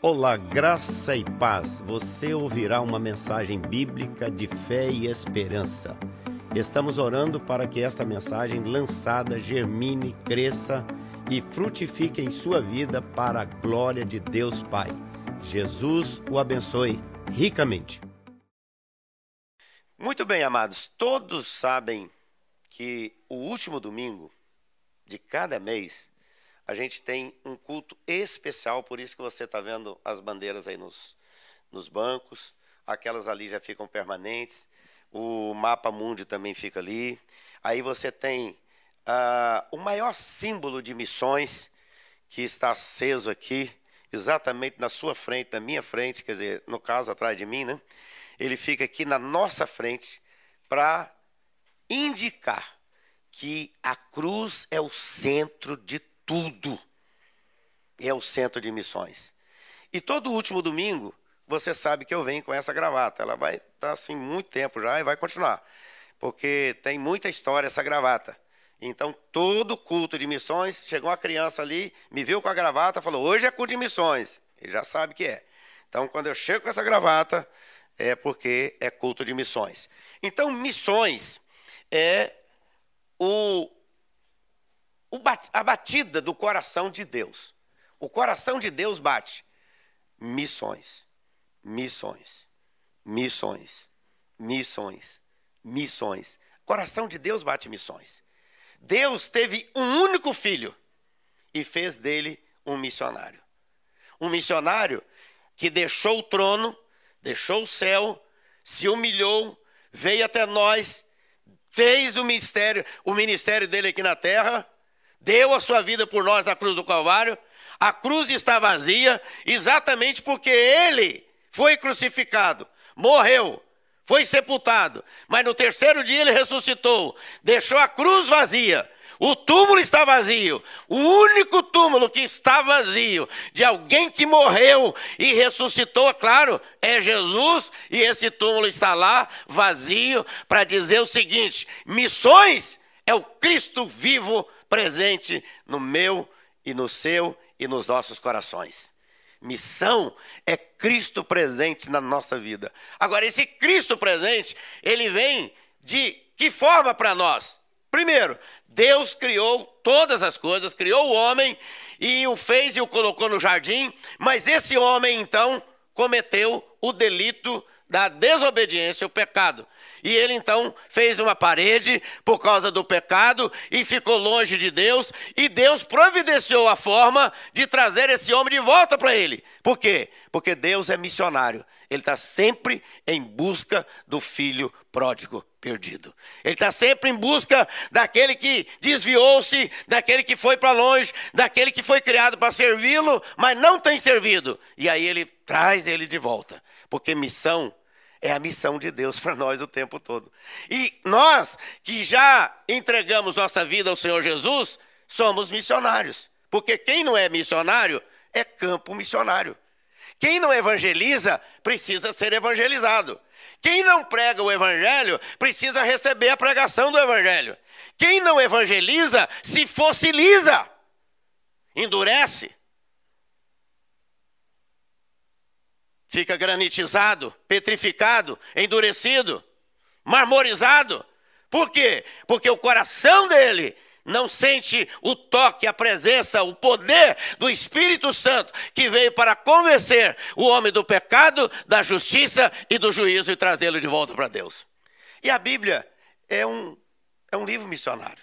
Olá, graça e paz. Você ouvirá uma mensagem bíblica de fé e esperança. Estamos orando para que esta mensagem lançada germine, cresça e frutifique em sua vida para a glória de Deus Pai. Jesus o abençoe ricamente. Muito bem, amados, todos sabem que o último domingo de cada mês a gente tem um culto especial, por isso que você está vendo as bandeiras aí nos, nos bancos, aquelas ali já ficam permanentes, o mapa mundi também fica ali. Aí você tem uh, o maior símbolo de missões que está aceso aqui, exatamente na sua frente, na minha frente, quer dizer, no caso atrás de mim, né? Ele fica aqui na nossa frente para indicar que a cruz é o centro de tudo. É o centro de missões. E todo último domingo, você sabe que eu venho com essa gravata. Ela vai estar tá, assim muito tempo já e vai continuar. Porque tem muita história essa gravata. Então, todo culto de missões, chegou uma criança ali, me viu com a gravata, falou: hoje é culto de missões. Ele já sabe que é. Então, quando eu chego com essa gravata, é porque é culto de missões. Então, missões é o a batida do coração de Deus. O coração de Deus bate. Missões, missões, missões, missões, missões. O coração de Deus bate missões. Deus teve um único filho e fez dele um missionário. Um missionário que deixou o trono, deixou o céu, se humilhou, veio até nós, fez o ministério, o ministério dele aqui na terra deu a sua vida por nós na cruz do Calvário. A cruz está vazia, exatamente porque ele foi crucificado, morreu, foi sepultado, mas no terceiro dia ele ressuscitou, deixou a cruz vazia. O túmulo está vazio. O único túmulo que está vazio de alguém que morreu e ressuscitou, claro, é Jesus, e esse túmulo está lá vazio para dizer o seguinte: missões é o Cristo vivo presente no meu e no seu e nos nossos corações. Missão é Cristo presente na nossa vida. Agora, esse Cristo presente, ele vem de que forma para nós? Primeiro, Deus criou todas as coisas, criou o homem e o fez e o colocou no jardim, mas esse homem então cometeu o delito da desobediência, o pecado. E ele então fez uma parede por causa do pecado e ficou longe de Deus. E Deus providenciou a forma de trazer esse homem de volta para ele. Por quê? Porque Deus é missionário. Ele está sempre em busca do filho pródigo perdido. Ele está sempre em busca daquele que desviou-se, daquele que foi para longe, daquele que foi criado para servi-lo, mas não tem servido. E aí ele traz ele de volta. Porque missão é a missão de Deus para nós o tempo todo. E nós que já entregamos nossa vida ao Senhor Jesus, somos missionários. Porque quem não é missionário é campo missionário. Quem não evangeliza precisa ser evangelizado. Quem não prega o evangelho precisa receber a pregação do evangelho. Quem não evangeliza se fossiliza, endurece. Fica granitizado, petrificado, endurecido, marmorizado. Por quê? Porque o coração dele não sente o toque, a presença, o poder do Espírito Santo que veio para convencer o homem do pecado, da justiça e do juízo e trazê-lo de volta para Deus. E a Bíblia é um, é um livro missionário.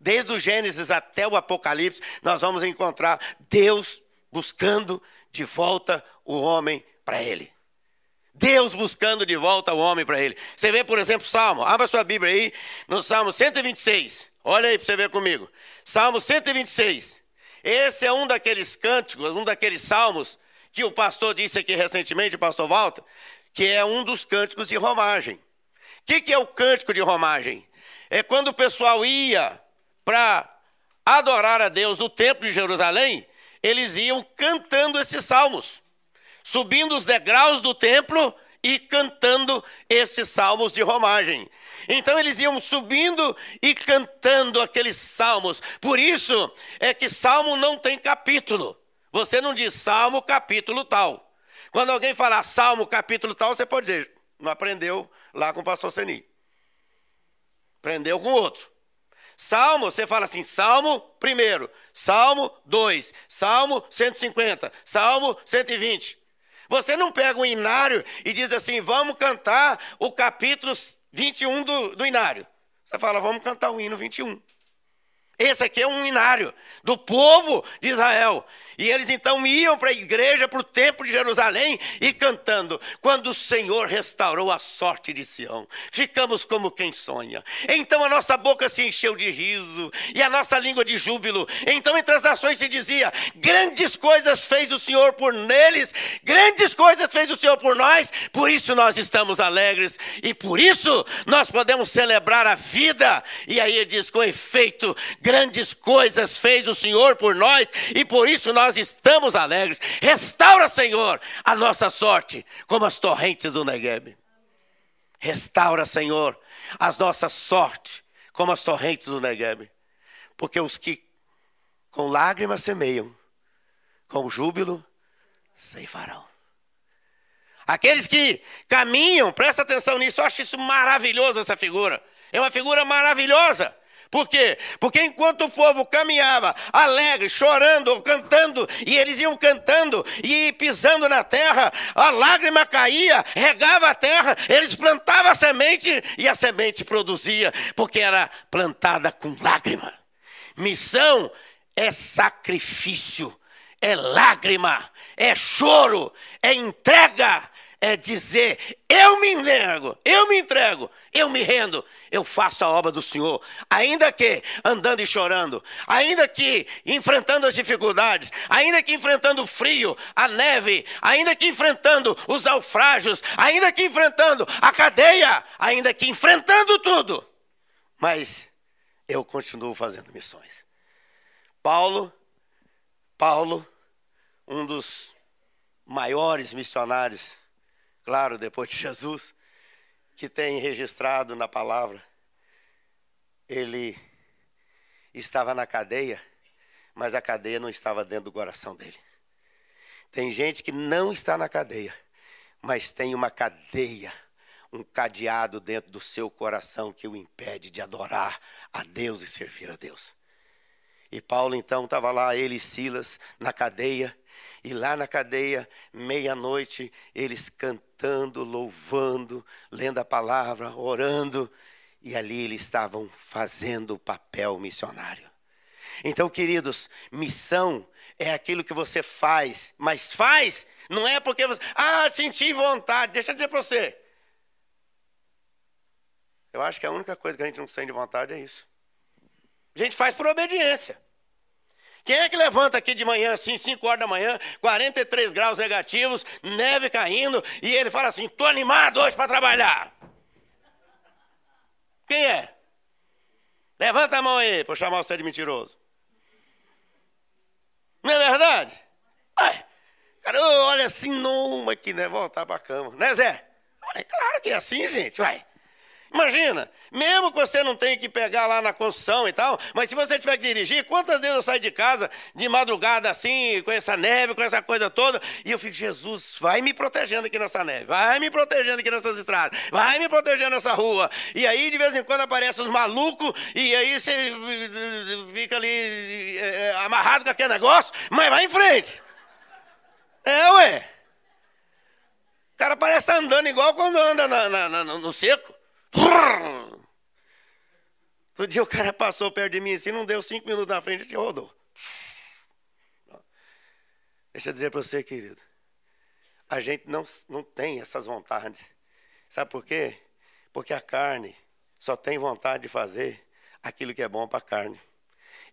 Desde o Gênesis até o Apocalipse, nós vamos encontrar Deus buscando de volta o homem para ele. Deus buscando de volta o homem para ele. Você vê, por exemplo, Salmo, abra sua Bíblia aí, no Salmo 126. Olha aí para você ver comigo. Salmo 126. Esse é um daqueles cânticos, um daqueles salmos que o pastor disse aqui recentemente, o pastor Walter, que é um dos cânticos de romagem. O que, que é o cântico de romagem? É quando o pessoal ia para adorar a Deus no templo de Jerusalém, eles iam cantando esses salmos, subindo os degraus do templo e cantando esses salmos de romagem. Então eles iam subindo e cantando aqueles salmos. Por isso é que salmo não tem capítulo. Você não diz Salmo capítulo tal. Quando alguém falar Salmo capítulo tal, você pode dizer, não aprendeu lá com o pastor Seni. Aprendeu com outro. Salmo, você fala assim, Salmo primeiro, Salmo 2, Salmo 150, Salmo 120. Você não pega um inário e diz assim, vamos cantar o capítulo 21 do, do inário. Você fala, vamos cantar o hino 21. Esse aqui é um inário do povo de Israel. E eles então iam para a igreja, para o templo de Jerusalém e cantando: Quando o Senhor restaurou a sorte de Sião, ficamos como quem sonha. Então a nossa boca se encheu de riso e a nossa língua de júbilo. Então entre as nações se dizia: Grandes coisas fez o Senhor por neles, grandes coisas fez o Senhor por nós, por isso nós estamos alegres e por isso nós podemos celebrar a vida. E aí ele diz: Com efeito, grandes coisas fez o Senhor por nós e por isso nós estamos alegres. Restaura, Senhor, a nossa sorte, como as torrentes do Negueb. Restaura, Senhor, as nossas sortes, como as torrentes do Negueb. Porque os que com lágrimas semeiam, com júbilo ceifarão. Aqueles que caminham, presta atenção nisso, eu acho isso maravilhoso, essa figura. É uma figura maravilhosa. Por quê? Porque enquanto o povo caminhava alegre, chorando, cantando, e eles iam cantando e pisando na terra, a lágrima caía, regava a terra, eles plantavam a semente e a semente produzia, porque era plantada com lágrima. Missão é sacrifício, é lágrima, é choro, é entrega, é dizer: eu me entrego, eu me entrego, eu me rendo, eu faço a obra do Senhor, ainda que andando e chorando, ainda que enfrentando as dificuldades, ainda que enfrentando o frio, a neve, ainda que enfrentando os naufrágios, ainda que enfrentando a cadeia, ainda que enfrentando tudo, mas eu continuo fazendo missões. Paulo, Paulo, um dos maiores missionários claro, depois de Jesus, que tem registrado na palavra, ele estava na cadeia, mas a cadeia não estava dentro do coração dele. Tem gente que não está na cadeia, mas tem uma cadeia, um cadeado dentro do seu coração que o impede de adorar a Deus e servir a Deus. E Paulo então estava lá, ele e Silas, na cadeia, e lá na cadeia, meia-noite, eles cantando, louvando, lendo a palavra, orando, e ali eles estavam fazendo o papel missionário. Então, queridos, missão é aquilo que você faz, mas faz não é porque você, ah, senti vontade. Deixa eu dizer para você. Eu acho que a única coisa que a gente não sente vontade é isso. A gente faz por obediência. Quem é que levanta aqui de manhã, assim, 5 horas da manhã, 43 graus negativos, neve caindo, e ele fala assim: estou animado hoje para trabalhar? Quem é? Levanta a mão aí para chamar você de mentiroso. Não é verdade? Ai, cara, olha assim, não, aqui, né? Voltar para a cama. Né, Zé? Claro que é assim, gente. Vai. Imagina, mesmo que você não tenha que pegar lá na construção e tal, mas se você tiver que dirigir, quantas vezes eu saio de casa de madrugada assim, com essa neve, com essa coisa toda, e eu fico, Jesus, vai me protegendo aqui nessa neve, vai me protegendo aqui nessas estradas, vai me protegendo nessa rua. E aí, de vez em quando, aparecem os malucos, e aí você fica ali é, amarrado com aquele negócio, mas vai em frente. É, ué. O cara parece estar andando igual quando anda na, na, na, no seco. Todo dia o cara passou perto de mim assim, não deu cinco minutos na frente, e rodou. Deixa eu dizer para você, querido. A gente não, não tem essas vontades. Sabe por quê? Porque a carne só tem vontade de fazer aquilo que é bom para a carne.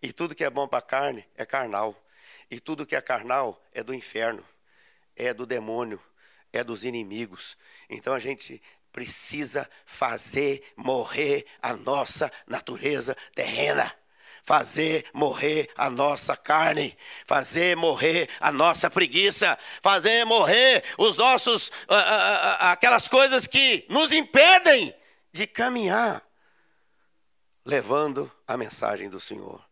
E tudo que é bom para a carne é carnal. E tudo que é carnal é do inferno, é do demônio, é dos inimigos. Então a gente precisa fazer morrer a nossa natureza terrena. Fazer morrer a nossa carne, fazer morrer a nossa preguiça, fazer morrer os nossos, uh, uh, uh, aquelas coisas que nos impedem de caminhar, levando a mensagem do Senhor.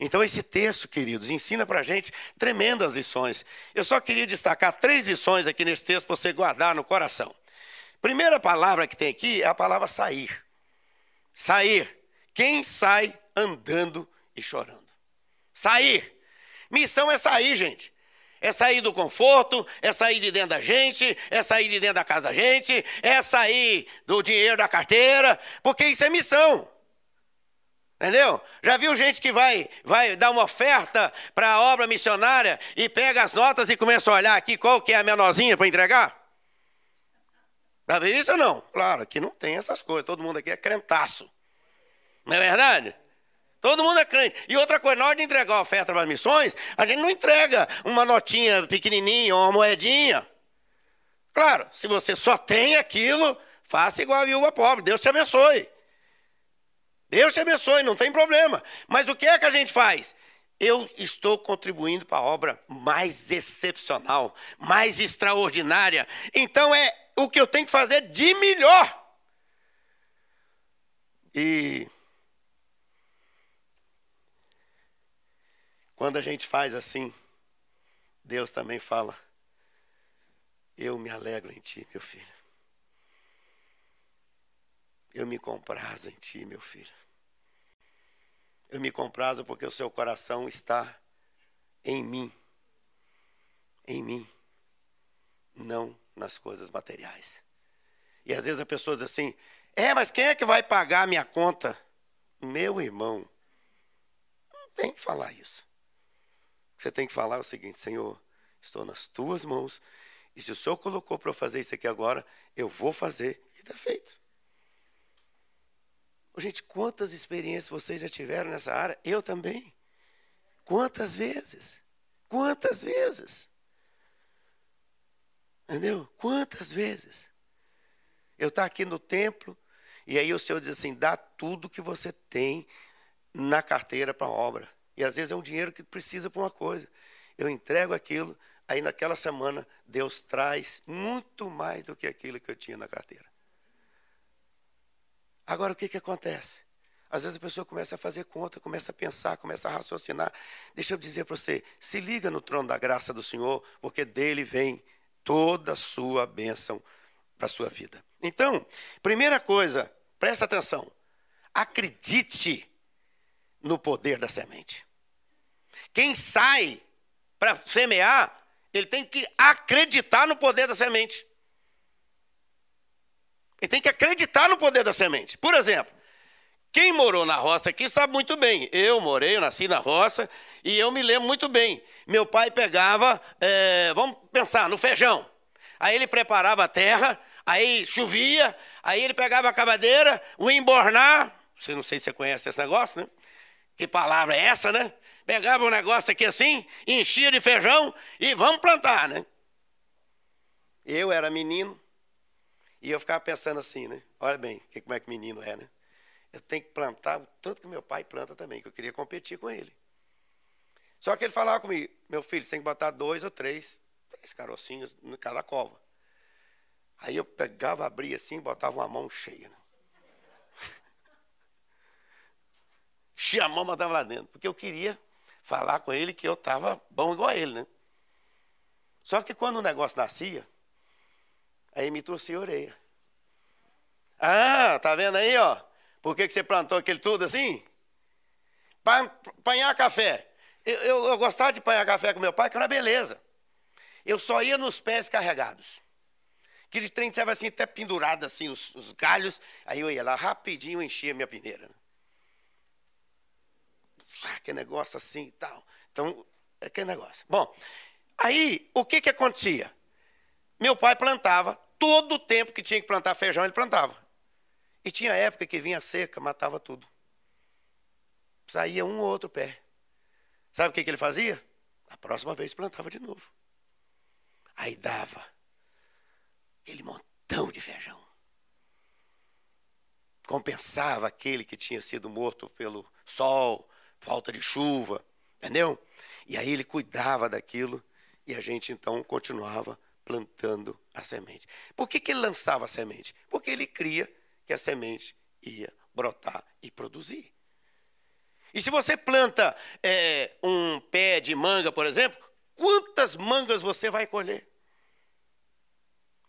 Então, esse texto, queridos, ensina para gente tremendas lições. Eu só queria destacar três lições aqui nesse texto para você guardar no coração. Primeira palavra que tem aqui é a palavra sair. Sair. Quem sai andando e chorando? Sair. Missão é sair, gente. É sair do conforto, é sair de dentro da gente, é sair de dentro da casa da gente, é sair do dinheiro da carteira, porque isso é missão. Entendeu? Já viu gente que vai, vai dar uma oferta para a obra missionária e pega as notas e começa a olhar aqui qual que é a menorzinha para entregar? Já viu isso ou não? Claro, aqui não tem essas coisas, todo mundo aqui é crentaço. Não é verdade? Todo mundo é crente. E outra coisa, na hora de entregar a oferta para as missões, a gente não entrega uma notinha pequenininha, uma moedinha. Claro, se você só tem aquilo, faça igual a viúva pobre. Deus te abençoe. Deus te abençoe, não tem problema. Mas o que é que a gente faz? Eu estou contribuindo para a obra mais excepcional, mais extraordinária. Então é o que eu tenho que fazer de melhor. E quando a gente faz assim, Deus também fala: Eu me alegro em ti, meu filho. Eu me comprazo em ti, meu filho. Eu me comprazo porque o seu coração está em mim. Em mim. Não nas coisas materiais. E às vezes a pessoa diz assim: é, mas quem é que vai pagar a minha conta? Meu irmão, não tem que falar isso. Você tem que falar o seguinte: Senhor, estou nas tuas mãos, e se o Senhor colocou para eu fazer isso aqui agora, eu vou fazer, e está feito. Gente, quantas experiências vocês já tiveram nessa área? Eu também. Quantas vezes? Quantas vezes? Entendeu? Quantas vezes? Eu estou tá aqui no templo, e aí o Senhor diz assim: dá tudo que você tem na carteira para a obra. E às vezes é um dinheiro que precisa para uma coisa. Eu entrego aquilo, aí naquela semana Deus traz muito mais do que aquilo que eu tinha na carteira. Agora o que, que acontece? Às vezes a pessoa começa a fazer conta, começa a pensar, começa a raciocinar. Deixa eu dizer para você: se liga no trono da graça do Senhor, porque dele vem toda a sua bênção para a sua vida. Então, primeira coisa, presta atenção: acredite no poder da semente. Quem sai para semear, ele tem que acreditar no poder da semente. Ele tem que acreditar no poder da semente. Por exemplo, quem morou na roça aqui sabe muito bem. Eu morei, eu nasci na roça e eu me lembro muito bem. Meu pai pegava, é, vamos pensar, no feijão. Aí ele preparava a terra, aí chovia, aí ele pegava a cavadeira, o embornar. Você não sei se você conhece esse negócio, né? Que palavra é essa, né? Pegava um negócio aqui assim, enchia de feijão e vamos plantar, né? Eu era menino, e eu ficava pensando assim, né? Olha bem, como é que menino é, né? Eu tenho que plantar o tanto que meu pai planta também, que eu queria competir com ele. Só que ele falava comigo, meu filho, você tem que botar dois ou três, três carocinhos em cada cova. Aí eu pegava, abria assim, botava uma mão cheia. Né? Enchia a mão, mandava lá dentro, porque eu queria falar com ele que eu estava bom igual a ele, né? Só que quando o negócio nascia, Aí me torcia a orelha. Ah, tá vendo aí, ó? Por que, que você plantou aquele tudo assim? Para apanhar café. Eu, eu, eu, gostava de apanhar café com meu pai, que era beleza. Eu só ia nos pés carregados. Aquele trem estava assim, até pendurado assim, os, os, galhos. Aí eu ia lá rapidinho, enchia minha peneira. Que negócio assim e tal. Então, é que negócio. Bom, aí o que, que acontecia? Meu pai plantava, todo o tempo que tinha que plantar feijão, ele plantava. E tinha época que vinha seca, matava tudo. Saía um ou outro pé. Sabe o que, que ele fazia? A próxima vez plantava de novo. Aí dava aquele montão de feijão. Compensava aquele que tinha sido morto pelo sol, falta de chuva, entendeu? E aí ele cuidava daquilo e a gente então continuava plantando a semente. Por que, que ele lançava a semente? Porque ele cria que a semente ia brotar e produzir. E se você planta é, um pé de manga, por exemplo, quantas mangas você vai colher?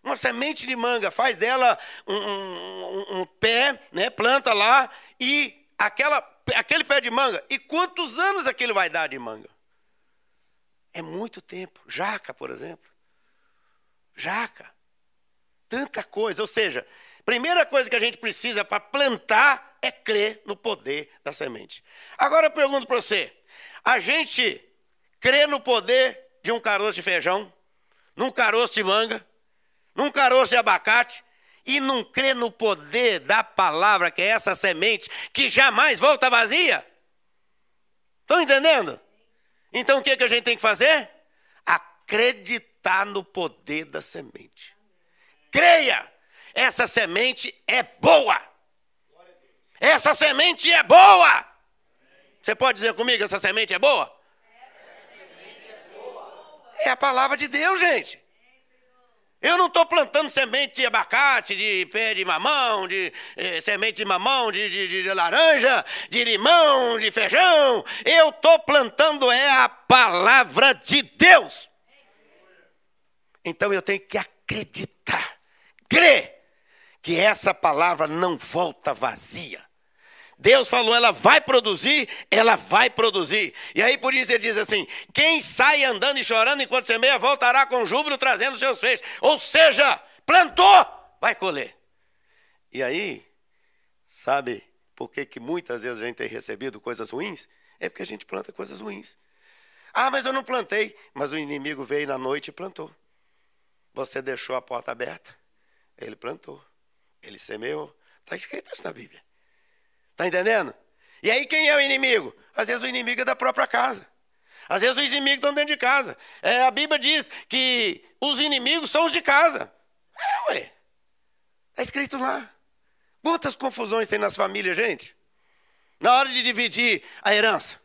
Uma semente de manga, faz dela um, um, um pé, né, planta lá, e aquela, aquele pé de manga, e quantos anos aquele vai dar de manga? É muito tempo. Jaca, por exemplo. Jaca. Tanta coisa. Ou seja, primeira coisa que a gente precisa para plantar é crer no poder da semente. Agora eu pergunto para você: a gente crê no poder de um caroço de feijão, num caroço de manga, num caroço de abacate, e não crê no poder da palavra, que é essa semente, que jamais volta vazia? Estão entendendo? Então o que, que a gente tem que fazer? Acreditar no poder da semente. Creia, essa semente é boa. Essa semente é boa. Você pode dizer comigo, essa semente é boa? É a palavra de Deus, gente. Eu não estou plantando semente de abacate, de pé de mamão, de eh, semente de mamão, de, de, de, laranja, de limão, de feijão. Eu estou plantando é a palavra de Deus. Então eu tenho que acreditar, crer que essa palavra não volta vazia. Deus falou, ela vai produzir, ela vai produzir. E aí por isso ele diz assim: quem sai andando e chorando enquanto semeia, voltará com júbilo trazendo seus feixes. Ou seja, plantou, vai colher. E aí, sabe por que, que muitas vezes a gente tem recebido coisas ruins? É porque a gente planta coisas ruins. Ah, mas eu não plantei. Mas o inimigo veio na noite e plantou. Você deixou a porta aberta, ele plantou, ele semeou. Está escrito isso na Bíblia. Está entendendo? E aí quem é o inimigo? Às vezes o inimigo é da própria casa. Às vezes os inimigos estão dentro de casa. É, a Bíblia diz que os inimigos são os de casa. É, ué. Está escrito lá. Quantas confusões tem nas famílias, gente? Na hora de dividir a herança.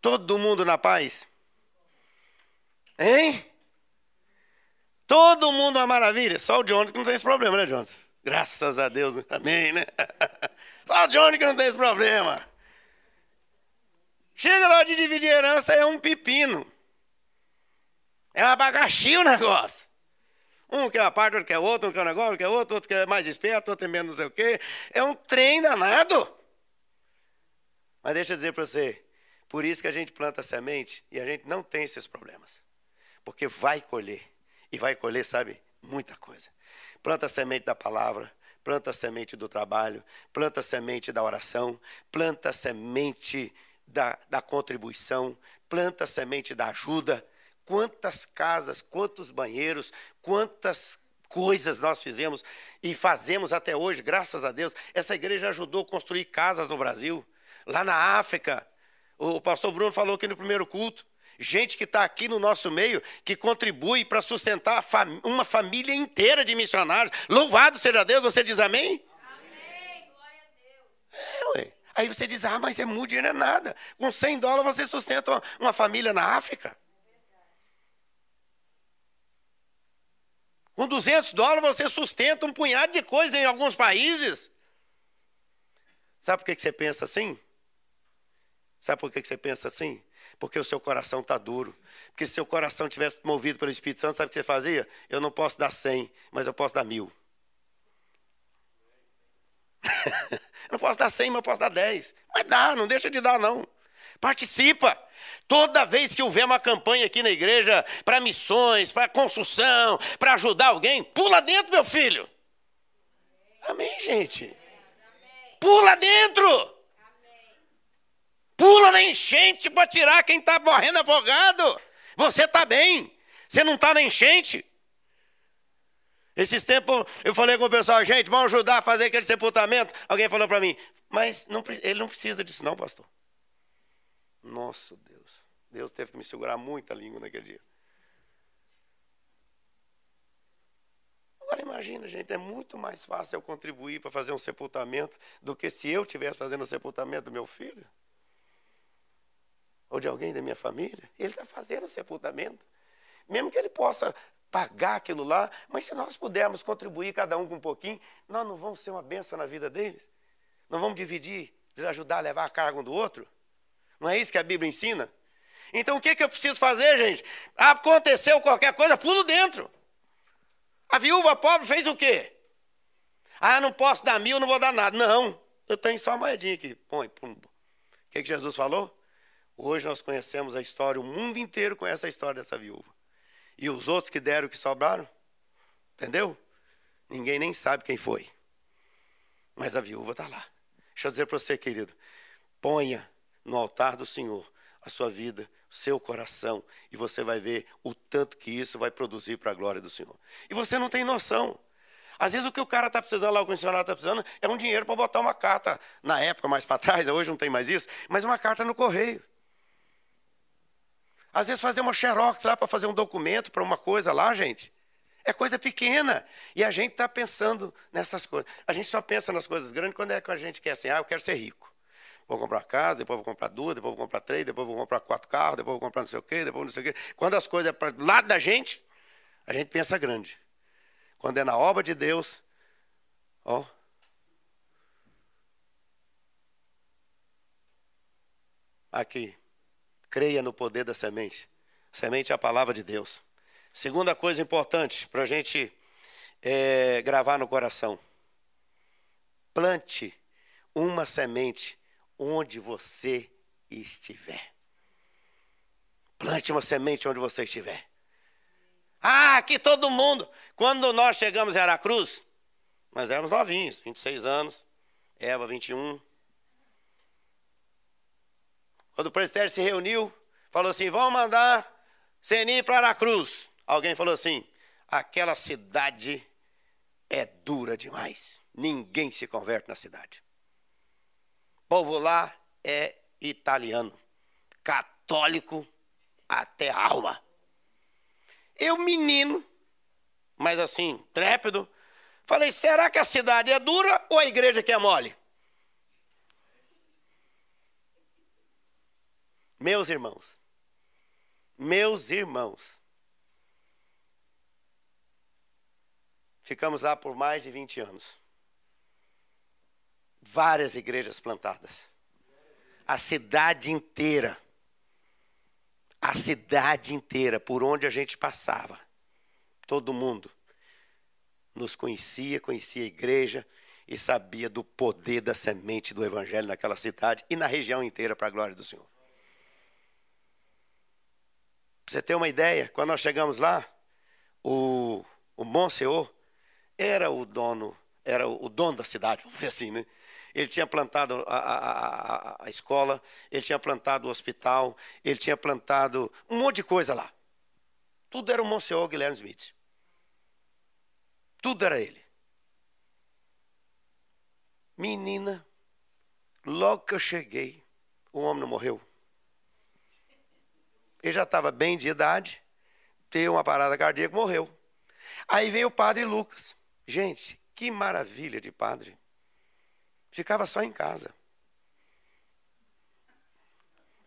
Todo mundo na paz. Hein? Todo mundo uma maravilha. Só o Jonathan que não tem esse problema, né, Jonathan? Graças a Deus. Amém, né? Só o Johnny que não tem esse problema. Chega lá de dividir herança, é um pepino. É um abacaxi o negócio. Um quer uma parte, outro quer outro, um quer um negócio, outro quer outro, outro quer mais esperto, outro tem menos não sei o quê. É um trem danado. Mas deixa eu dizer para você, por isso que a gente planta semente e a gente não tem esses problemas. Porque vai colher. E vai colher, sabe, muita coisa. Planta a semente da palavra, planta a semente do trabalho, planta a semente da oração, planta a semente da, da contribuição, planta a semente da ajuda. Quantas casas, quantos banheiros, quantas coisas nós fizemos e fazemos até hoje, graças a Deus. Essa igreja ajudou a construir casas no Brasil. Lá na África, o pastor Bruno falou aqui no primeiro culto, gente que está aqui no nosso meio, que contribui para sustentar uma família inteira de missionários. Louvado seja Deus, você diz amém? Amém, glória a Deus. É, ué. Aí você diz, ah, mas é muito dinheiro, é nada. Com 100 dólares você sustenta uma, uma família na África. Com 200 dólares você sustenta um punhado de coisa em alguns países. Sabe por que você pensa assim? Sabe por que você pensa assim? Porque o seu coração está duro. Porque se seu coração tivesse movido pelo Espírito Santo, sabe o que você fazia? Eu não posso dar cem, mas eu posso dar mil. eu não posso dar cem, mas eu posso dar dez. Mas dá, não deixa de dar, não. Participa. Toda vez que houver uma campanha aqui na igreja para missões, para construção, para ajudar alguém, pula dentro, meu filho. Amém, gente? Pula dentro. Pula na enchente para tirar quem está morrendo afogado. Você está bem. Você não está na enchente. Esses tempos eu falei com o pessoal, gente, vamos ajudar a fazer aquele sepultamento. Alguém falou para mim, mas não, ele não precisa disso, não, pastor. Nosso Deus. Deus teve que me segurar muita língua naquele dia. Agora imagina, gente, é muito mais fácil eu contribuir para fazer um sepultamento do que se eu estivesse fazendo o sepultamento do meu filho ou de alguém da minha família, ele está fazendo o sepultamento. Mesmo que ele possa pagar aquilo lá, mas se nós pudermos contribuir cada um com um pouquinho, nós não vamos ser uma bênção na vida deles? Não vamos dividir, ajudar a levar a carga um do outro? Não é isso que a Bíblia ensina? Então o que, que eu preciso fazer, gente? Aconteceu qualquer coisa, pulo dentro. A viúva pobre fez o quê? Ah, não posso dar mil, não vou dar nada. Não, eu tenho só uma moedinha aqui. Põe, pum. O que, que Jesus falou? Hoje nós conhecemos a história, o mundo inteiro conhece a história dessa viúva. E os outros que deram o que sobraram? Entendeu? Ninguém nem sabe quem foi. Mas a viúva está lá. Deixa eu dizer para você, querido. Ponha no altar do Senhor a sua vida, o seu coração, e você vai ver o tanto que isso vai produzir para a glória do Senhor. E você não tem noção. Às vezes o que o cara está precisando lá, o funcionário está precisando, é um dinheiro para botar uma carta, na época mais para trás, hoje não tem mais isso, mas uma carta no correio. Às vezes fazer uma xerox lá para fazer um documento para uma coisa lá, gente. É coisa pequena. E a gente está pensando nessas coisas. A gente só pensa nas coisas grandes quando é que a gente quer assim, ah, eu quero ser rico. Vou comprar uma casa, depois vou comprar duas, depois vou comprar três, depois vou comprar quatro carros, depois vou comprar não sei o quê, depois não sei o quê. Quando as coisas é para lado da gente, a gente pensa grande. Quando é na obra de Deus, ó. Aqui, creia no poder da semente. Semente é a palavra de Deus. Segunda coisa importante para a gente é, gravar no coração: plante uma semente onde você estiver. Plante uma semente onde você estiver. Ah, aqui todo mundo. Quando nós chegamos em Aracruz, nós éramos novinhos, 26 anos, Eva 21. Quando o presbitério se reuniu, falou assim: vamos mandar Seni para Aracruz. Alguém falou assim: aquela cidade é dura demais. Ninguém se converte na cidade. O povo lá é italiano, católico até a alma. Eu, menino, mas assim, trépido, falei: será que a cidade é dura ou a igreja que é mole? Meus irmãos, meus irmãos, Ficamos lá por mais de 20 anos. Várias igrejas plantadas. A cidade inteira. A cidade inteira, por onde a gente passava. Todo mundo nos conhecia, conhecia a igreja e sabia do poder da semente do evangelho naquela cidade e na região inteira, para a glória do Senhor. Você ter uma ideia, quando nós chegamos lá, o, o Monsenhor era o dono, era o dono da cidade, vamos dizer assim, né? Ele tinha plantado a, a, a, a escola, ele tinha plantado o hospital, ele tinha plantado um monte de coisa lá. Tudo era o Monsenhor Guilherme Smith. Tudo era ele. Menina, logo que eu cheguei, o homem não morreu. Ele já estava bem de idade, teve uma parada cardíaca, morreu. Aí veio o padre Lucas. Gente, que maravilha de padre. Ficava só em casa.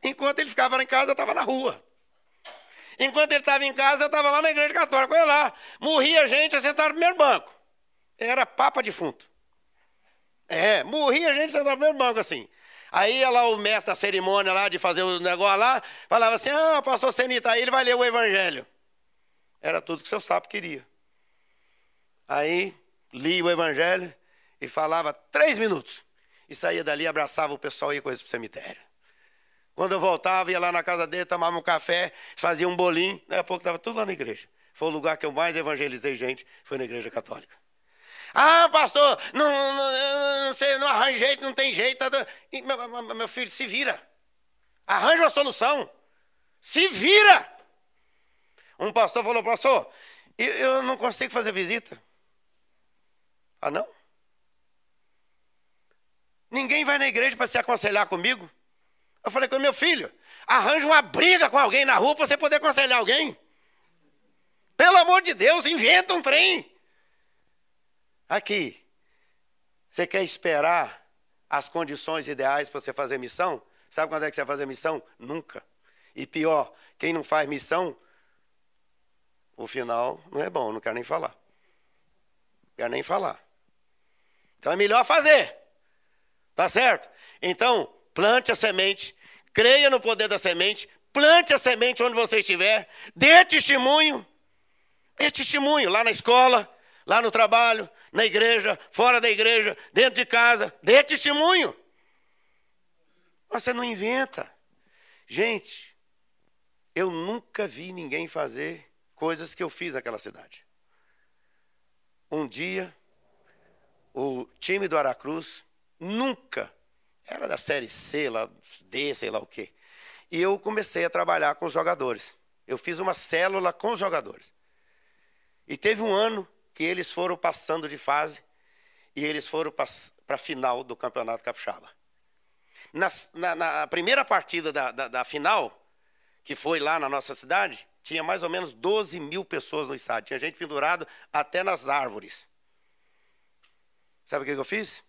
Enquanto ele ficava em casa, eu estava na rua. Enquanto ele estava em casa, eu estava lá na igreja católica. Olha lá, morria gente sentado no primeiro banco. Era papa defunto. É, morria gente sentado no primeiro banco assim. Aí lá o mestre da cerimônia lá de fazer o negócio lá, falava assim: ah, pastor Senita, aí ele vai ler o evangelho. Era tudo que o seu sapo queria. Aí li o evangelho e falava três minutos. E saía dali, abraçava o pessoal e ia com eles para o cemitério. Quando eu voltava, ia lá na casa dele, tomava um café, fazia um bolinho. Daqui a pouco estava tudo lá na igreja. Foi o lugar que eu mais evangelizei gente, foi na igreja católica. Ah, pastor, não, não, não sei, não arranja jeito, não tem jeito. Tá... Meu, meu filho, se vira. Arranja uma solução. Se vira. Um pastor falou, pastor, eu não consigo fazer visita. Ah, não? Ninguém vai na igreja para se aconselhar comigo. Eu falei com meu filho, arranja uma briga com alguém na rua para você poder aconselhar alguém. Pelo amor de Deus, inventa um trem. Aqui, você quer esperar as condições ideais para você fazer missão? Sabe quando é que você vai fazer missão? Nunca. E pior, quem não faz missão, o final não é bom, não quero nem falar. Não quero nem falar. Então é melhor fazer. Tá certo? Então, plante a semente, creia no poder da semente, plante a semente onde você estiver, dê testemunho, dê testemunho lá na escola, lá no trabalho, na igreja, fora da igreja, dentro de casa, dê testemunho. Você não inventa. Gente, eu nunca vi ninguém fazer coisas que eu fiz naquela cidade. Um dia, o time do Aracruz nunca, era da série C, lá, D, sei lá o quê. E eu comecei a trabalhar com os jogadores. Eu fiz uma célula com os jogadores. E teve um ano que eles foram passando de fase e eles foram para a final do Campeonato Capixaba. Na, na, na primeira partida da, da, da, final, que foi lá na nossa cidade, tinha mais ou menos 12 mil pessoas no estádio. Tinha gente pendurado até nas árvores. Sabe o que eu fiz?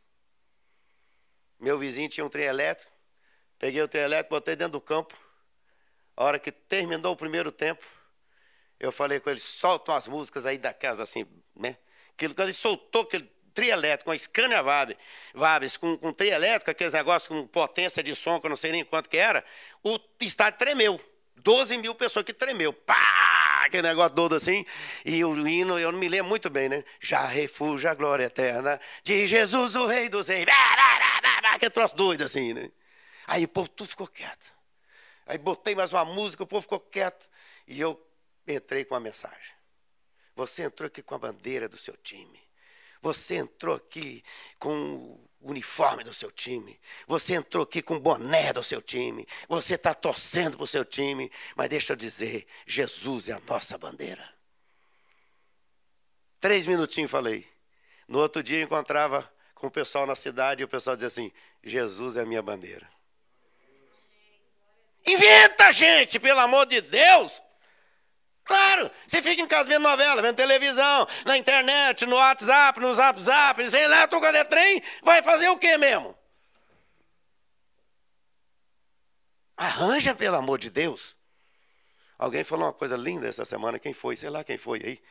Meu vizinho tinha um trem elétrico. Peguei o trem elétrico, botei dentro do campo. A hora que terminou o primeiro tempo, eu falei com ele, soltam as músicas aí da casa, assim, né? Que quando ele soltou aquele trio elétrico, uma Scania Vabes, com, com trio elétrico, aqueles negócios com potência de som, que eu não sei nem quanto que era, o estádio tremeu. 12 mil pessoas que tremeu. Pá! Aquele negócio todo assim. E o hino, eu não me lembro muito bem, né? Já refúgio a glória eterna de Jesus, o Rei dos Reis. Aquele troço doido assim, né? Aí o povo tudo ficou quieto. Aí botei mais uma música, o povo ficou quieto. E eu entrei com uma mensagem. Você entrou aqui com a bandeira do seu time. Você entrou aqui com o uniforme do seu time. Você entrou aqui com o boné do seu time. Você está torcendo para o seu time. Mas deixa eu dizer: Jesus é a nossa bandeira. Três minutinhos falei. No outro dia eu encontrava com o pessoal na cidade e o pessoal dizia assim: Jesus é a minha bandeira. Inventa, gente, pelo amor de Deus. Claro, você fica em casa vendo novela, vendo televisão, na internet, no WhatsApp, no Zap Zap, sei lá, tu cadê trem, vai fazer o quê mesmo? Arranja, pelo amor de Deus. Alguém falou uma coisa linda essa semana, quem foi? Sei lá quem foi aí.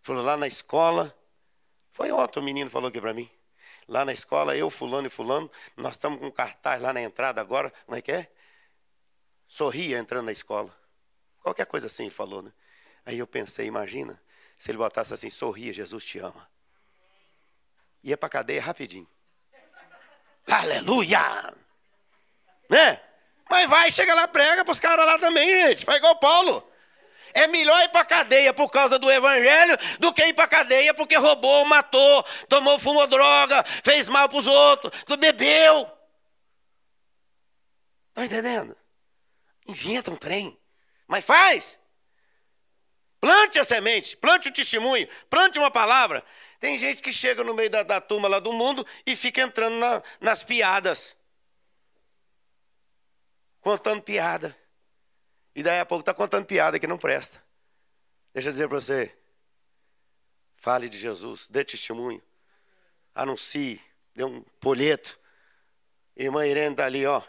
Falou lá na escola, foi outro menino falou aqui para mim. Lá na escola, eu, fulano e fulano, nós estamos com um cartaz lá na entrada agora, como é que é? Sorria entrando na escola. Qualquer coisa assim, ele falou, né? Aí eu pensei, imagina, se ele botasse assim, sorria, Jesus te ama. Ia para cadeia rapidinho. Aleluia! Né? Mas vai, chega lá, prega para os caras lá também, gente. Faz igual Paulo. É melhor ir para cadeia por causa do evangelho do que ir para cadeia porque roubou, matou, tomou, fumou droga, fez mal para os outros, bebeu. Está entendendo? Inventa um trem, mas faz. Plante a semente, plante o testemunho, plante uma palavra. Tem gente que chega no meio da, da turma lá do mundo e fica entrando na, nas piadas. Contando piada. E daí a pouco está contando piada que não presta. Deixa eu dizer para você. Fale de Jesus, dê testemunho. Anuncie, dê um folheto. Irmã Irene está ali, ó.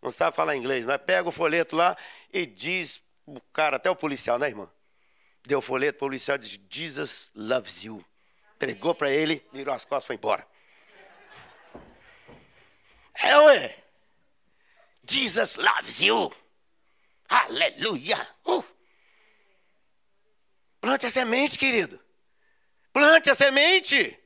Não sabe falar inglês, mas pega o folheto lá e diz o cara, até o policial, né, irmã? Deu o folheto para o policial e disse: Jesus loves you. Entregou para ele, virou as costas e foi embora. É, ué. Jesus loves you. Aleluia. Uh. Plante a semente, querido. Plante a semente.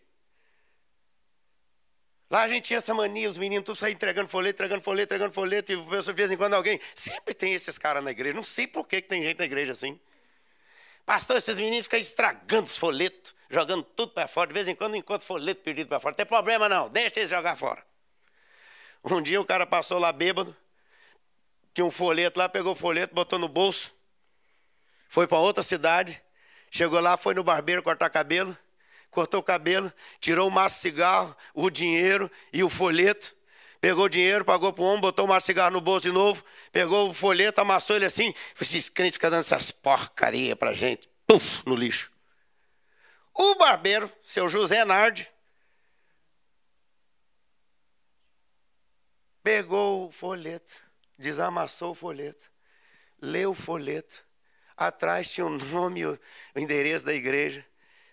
Lá a gente tinha essa mania, os meninos tudo saíam entregando folheto, entregando folheto, entregando folheto, e de vez em quando alguém. Sempre tem esses caras na igreja. Não sei por que, que tem gente na igreja assim. Pastor, esses meninos ficam estragando os folhetos, jogando tudo para fora. De vez em quando encontro folheto perdido para fora. Não tem problema não, deixa eles jogar fora. Um dia o cara passou lá bêbado, tinha um folheto lá, pegou o folheto, botou no bolso, foi para outra cidade, chegou lá, foi no barbeiro cortar cabelo, cortou o cabelo, tirou o maço de cigarro, o dinheiro e o folheto, Pegou o dinheiro, pagou para o homem, botou um cigarro no bolso de novo, pegou o folheto, amassou ele assim. Esses crentes ficam dando essas porcaria para gente. Puf, no lixo. O barbeiro, seu José Nardi, pegou o folheto, desamassou o folheto, leu o folheto. Atrás tinha o nome o endereço da igreja.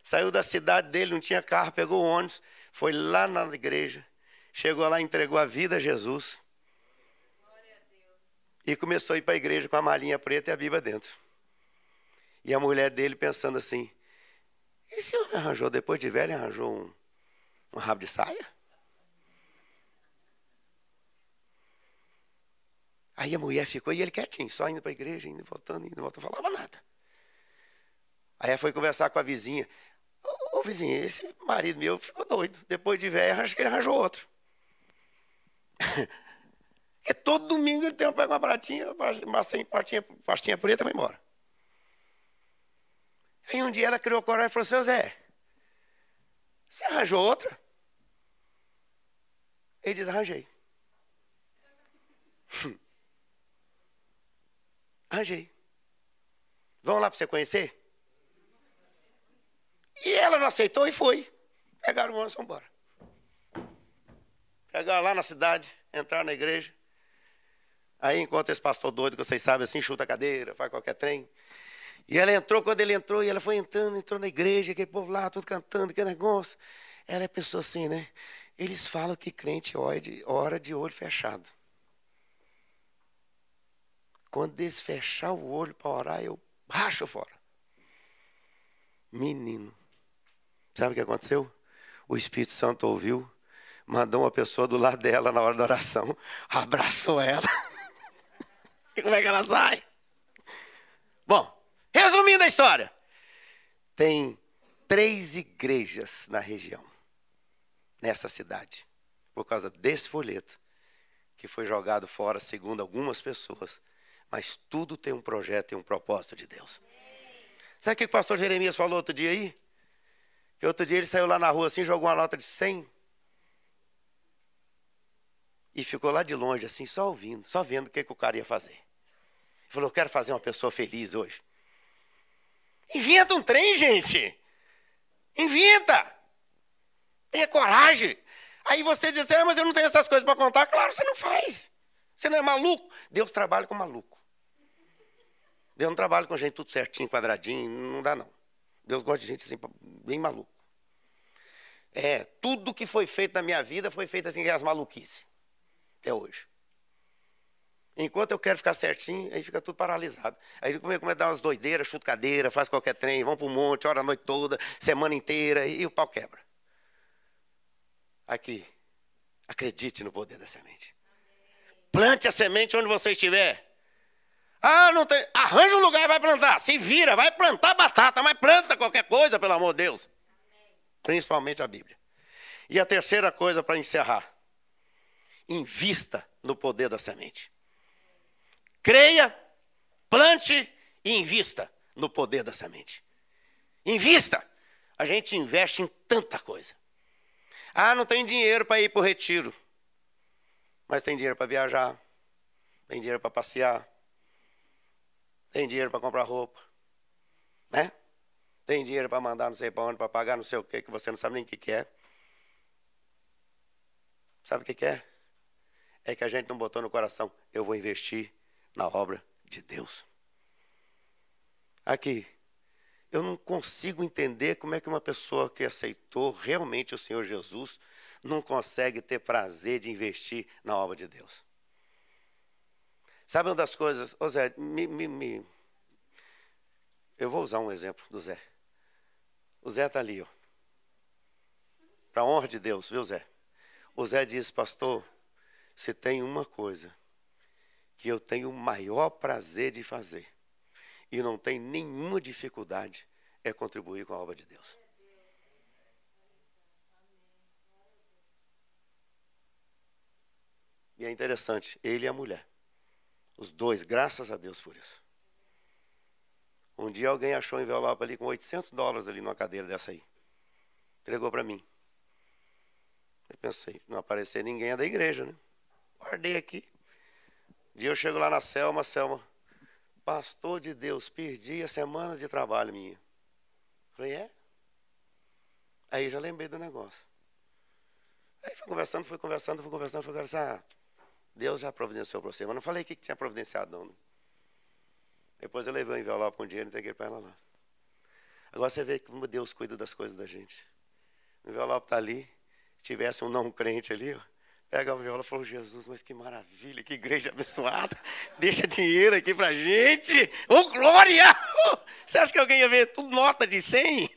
Saiu da cidade dele, não tinha carro, pegou o ônibus, foi lá na igreja Chegou lá, entregou a vida a Jesus. E começou a ir para a igreja com a malinha preta e a Bíblia dentro. E a mulher dele pensando assim: esse homem arranjou, depois de velho, arranjou um, um rabo de saia? Aí a mulher ficou e ele quietinho, só indo para a igreja, indo voltando, indo voltando, falava nada. Aí foi conversar com a vizinha. Ô, ô vizinha, esse marido meu ficou doido. Depois de velho, acho que ele arranjou outro. Porque todo domingo ele tem pega uma pratinha, uma pastinha, pastinha preta e vai embora. Aí um dia ela criou coragem e falou, seu Zé, você arranjou outra? Ele diz, arranjei. arranjei. Vamos lá para você conhecer? E ela não aceitou e foi. Pegaram o ônibus e embora. Pegaram lá na cidade, entraram na igreja. Aí encontra esse pastor doido, que vocês sabem assim, chuta a cadeira, faz qualquer trem. E ela entrou, quando ele entrou, e ela foi entrando, entrou na igreja, aquele povo lá, tudo cantando, aquele negócio. Ela pensou assim, né? Eles falam que crente ora de olho fechado. Quando eles fechar o olho para orar, eu racho fora. Menino. Sabe o que aconteceu? O Espírito Santo ouviu, mandou uma pessoa do lado dela na hora da oração, abraçou ela. e como é que ela sai? Bom, resumindo a história, tem três igrejas na região, nessa cidade, por causa desse folheto que foi jogado fora, segundo algumas pessoas. Mas tudo tem um projeto e um propósito de Deus. Sabe o que o pastor Jeremias falou outro dia aí? Que outro dia ele saiu lá na rua assim, jogou uma nota de 100 e ficou lá de longe assim, só ouvindo, só vendo o que, que o cara ia fazer. Falou: Eu quero fazer uma pessoa feliz hoje. Inventa um trem, gente. Inventa. Tenha coragem. Aí você diz assim, ah, mas eu não tenho essas coisas para contar. Claro, você não faz. Você não é maluco. Deus trabalha com maluco. Deus não trabalha com gente tudo certinho, quadradinho. Não dá, não. Deus gosta de gente assim, bem maluco. É, tudo que foi feito na minha vida foi feito assim, as maluquices. Até hoje. Enquanto eu quero ficar certinho, aí fica tudo paralisado. Aí começa a dar umas doideiras, chuta cadeira, faz qualquer trem, vão para o monte, hora a noite toda, semana inteira, e o pau quebra. Aqui, acredite no poder da semente. Plante a semente onde você estiver. Ah, não tem. Arranja um lugar e vai plantar. Se vira, vai plantar batata, mas planta qualquer coisa, pelo amor de Deus. Principalmente a Bíblia. E a terceira coisa para encerrar: invista no poder da semente. Creia, plante e invista no poder da semente. Invista. A gente investe em tanta coisa. Ah, não tem dinheiro para ir para o retiro. Mas tem dinheiro para viajar. Tem dinheiro para passear tem dinheiro para comprar roupa, né? Tem dinheiro para mandar não sei para onde, para pagar não sei o que, que você não sabe nem o que, que é. Sabe o que, que é? É que a gente não botou no coração, eu vou investir na obra de Deus. Aqui, eu não consigo entender como é que uma pessoa que aceitou realmente o Senhor Jesus não consegue ter prazer de investir na obra de Deus. Sabe uma das coisas, ô Zé, me, me, me... eu vou usar um exemplo do Zé. O Zé está ali, ó. Para honra de Deus, viu, Zé? O Zé diz, pastor, se tem uma coisa que eu tenho o maior prazer de fazer e não tem nenhuma dificuldade, é contribuir com a obra de Deus. E é interessante, ele e a mulher. Os dois, graças a Deus por isso. Um dia alguém achou um envelope ali com 800 dólares ali numa cadeira dessa aí. Entregou para mim. Eu pensei, não aparecer ninguém é da igreja, né? Guardei aqui. Um dia eu chego lá na Selma, Selma, pastor de Deus, perdi a semana de trabalho minha. Falei, é? Aí já lembrei do negócio. Aí fui conversando, fui conversando, fui conversando, fui conversando. Ah, Deus já providenciou para você. Mas não falei o que tinha providenciado, não. Né? Depois eu levei o envelope com dinheiro e entreguei para ela lá. Agora você vê como Deus cuida das coisas da gente. O envelope está ali. Se tivesse um não crente ali, ó, Pega a viola e falou, Jesus, mas que maravilha, que igreja abençoada. Deixa dinheiro aqui pra gente. Ô, glória! Você acha que alguém ia ver tudo nota de 100?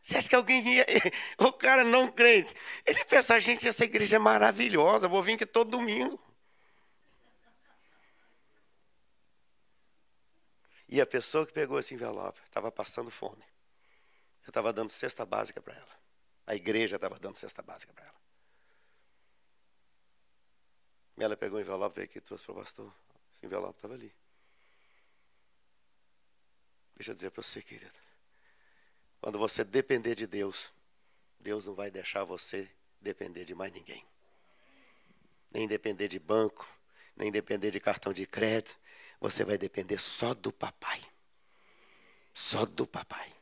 Você acha que alguém ia... O cara não crente. Ele pensa, gente, essa igreja é maravilhosa, vou vir aqui todo domingo. E a pessoa que pegou esse envelope estava passando fome. Eu estava dando cesta básica para ela. A igreja estava dando cesta básica para ela. Ela pegou o envelope, veio aqui e trouxe para o pastor. Esse envelope estava ali. Deixa eu dizer para você, querida. Quando você depender de Deus, Deus não vai deixar você depender de mais ninguém. Nem depender de banco, nem depender de cartão de crédito. Você vai depender só do papai. Só do papai.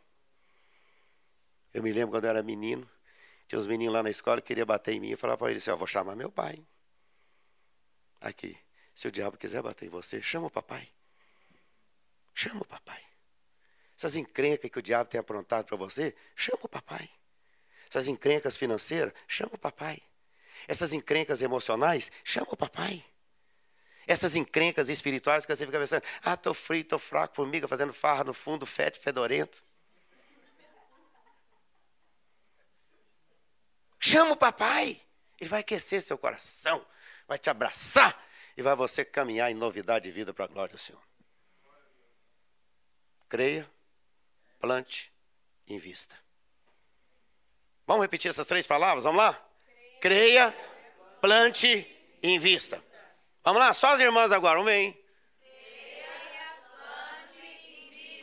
Eu me lembro quando eu era menino, tinha uns meninos lá na escola que queriam bater em mim e falar para eles assim: Eu vou chamar meu pai. Aqui, se o diabo quiser bater em você, chama o papai. Chama o papai. Essas encrencas que o diabo tem aprontado para você, chama o papai. Essas encrencas financeiras, chama o papai. Essas encrencas emocionais, chama o papai. Essas encrencas espirituais que você fica pensando, ah, estou frio, estou fraco, formiga fazendo farra no fundo, fete, fedorento. Chama o papai. Ele vai aquecer seu coração, vai te abraçar e vai você caminhar em novidade de vida para a glória do Senhor. Creia, plante, invista. Vamos repetir essas três palavras? Vamos lá? Creia, plante, invista. Vamos lá, só as irmãs agora, ver, hein?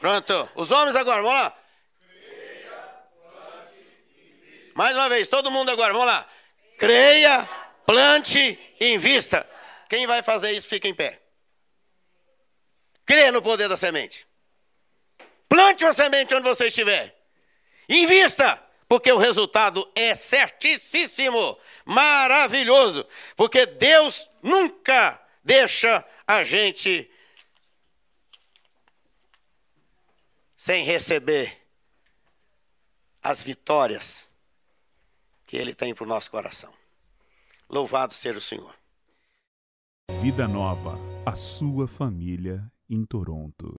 Pronto, os homens agora, vamos lá. Mais uma vez, todo mundo agora, vamos lá. Creia, plante, invista. Quem vai fazer isso, fica em pé. Crê no poder da semente. Plante uma semente onde você estiver. Invista, porque o resultado é certíssimo, maravilhoso. Porque Deus nunca deixa a gente sem receber as vitórias que Ele tem para o nosso coração. Louvado seja o Senhor. Vida Nova, a sua família em Toronto.